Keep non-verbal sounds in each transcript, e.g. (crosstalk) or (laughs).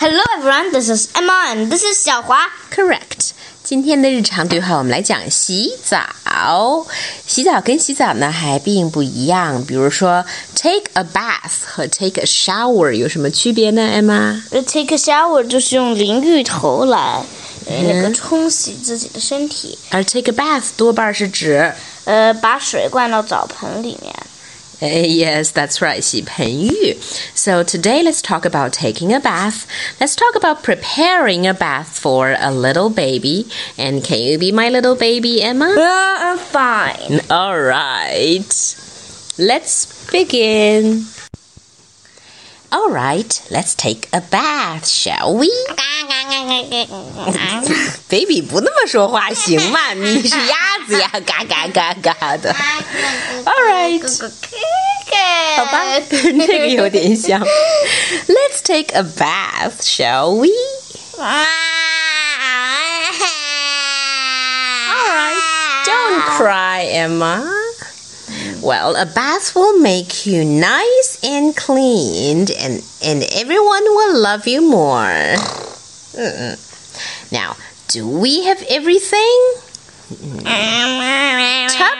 Hello everyone, this is Emma and this is 小华。Correct。今天的日常对话，我们来讲洗澡。洗澡跟洗澡呢还并不一样。比如说，take a bath 和 take a shower 有什么区别呢？Emma？呃，take a shower 就是用淋浴头来呃那个冲洗自己的身体，而 take a bath 多半是指，呃，把水灌到澡盆里面。哎，(laughs) yes, that's right，洗盆浴。So today let's talk about taking a bath. Let's talk about preparing a bath for a little baby. And can you be my little baby, Emma? Uh, I'm fine. All right. Let's begin. All right, let's take a bath, shall we? (laughs) Baby，不那么说话行吗？你是鸭 (laughs) yeah, ga ga ga ga 的。All right. (laughs) let us take a bath, shall we? All right. Don't cry, Emma. Well, a bath will make you nice and cleaned, and, and everyone will love you more. Mm -mm. Now, do we have everything? Tub?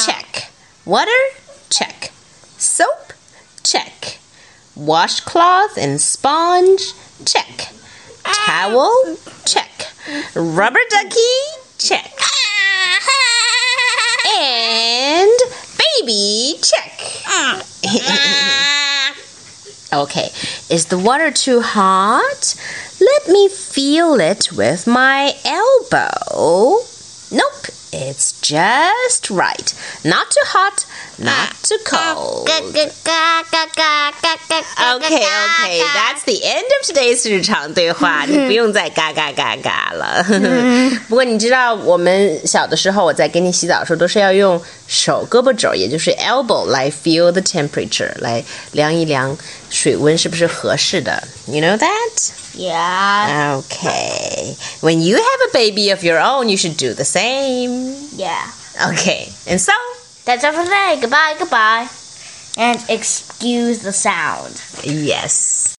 Check. Water? Check. Soap? Check. Washcloth and sponge? Check. Towel? Check. Rubber ducky? Check. And baby? Check. (laughs) okay, is the water too hot? Let me feel it with my elbow. Nope, it's just right. Not too hot, not too cold. Okay, okay, that's the end of today's 日常对话，你不用再嘎嘎嘎嘎了。不过你知道，我们小的时候，我在给你洗澡的时候，都是要用手胳膊肘，也就是 elbow 来 feel the temperature，来量一量水温是不是合适的。You know that? Yeah, Okay. When you have a baby of your own, you should do the same. yeah. Okay. And so, That's all for today. Goodbye, goodbye. And excuse the sound. yes.